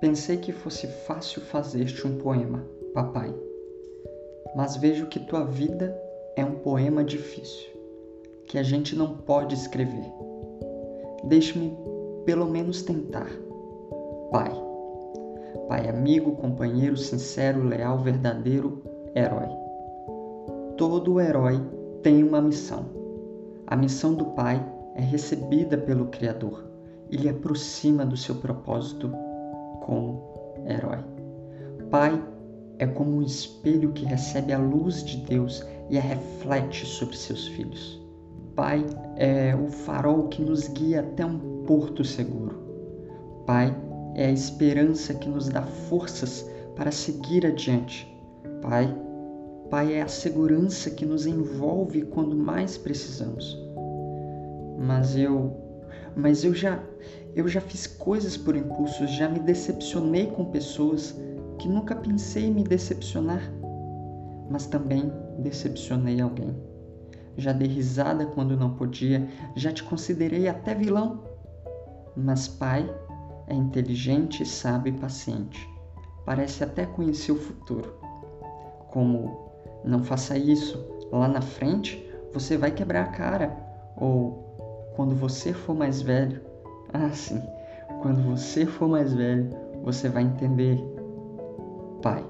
Pensei que fosse fácil fazer-te um poema, papai, mas vejo que tua vida é um poema difícil, que a gente não pode escrever. Deixe-me pelo menos tentar. Pai. Pai amigo, companheiro, sincero, leal, verdadeiro, herói. Todo herói tem uma missão. A missão do Pai é recebida pelo Criador e lhe aproxima do seu propósito como herói. Pai é como um espelho que recebe a luz de Deus e a reflete sobre seus filhos. Pai é o farol que nos guia até um porto seguro. Pai é a esperança que nos dá forças para seguir adiante. Pai, Pai é a segurança que nos envolve quando mais precisamos. Mas eu, mas eu já, eu já fiz coisas por impulso, já me decepcionei com pessoas que nunca pensei em me decepcionar, mas também decepcionei alguém. Já dei risada quando não podia, já te considerei até vilão. Mas pai é inteligente, sábio e paciente. Parece até conhecer o futuro. Como não faça isso, lá na frente você vai quebrar a cara. Ou quando você for mais velho, ah sim, quando você for mais velho, você vai entender. Pai,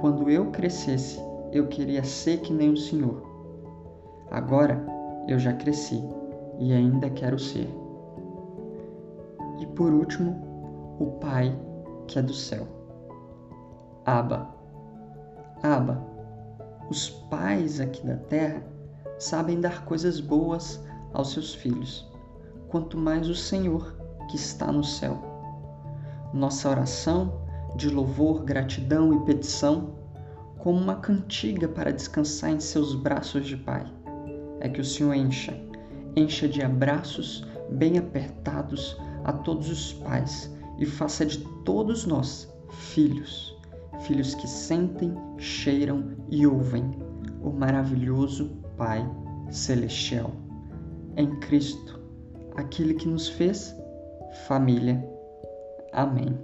quando eu crescesse, eu queria ser que nem o Senhor. Agora eu já cresci e ainda quero ser. E por último, o Pai que é do céu. Aba. Aba. Os pais aqui da terra sabem dar coisas boas aos seus filhos, quanto mais o Senhor que está no céu. Nossa oração de louvor, gratidão e petição, como uma cantiga para descansar em seus braços de Pai, é que o Senhor encha, encha de abraços bem apertados a todos os pais e faça de todos nós filhos, filhos que sentem, cheiram e ouvem o maravilhoso Pai Celestial. Em Cristo, aquele que nos fez família. Amém.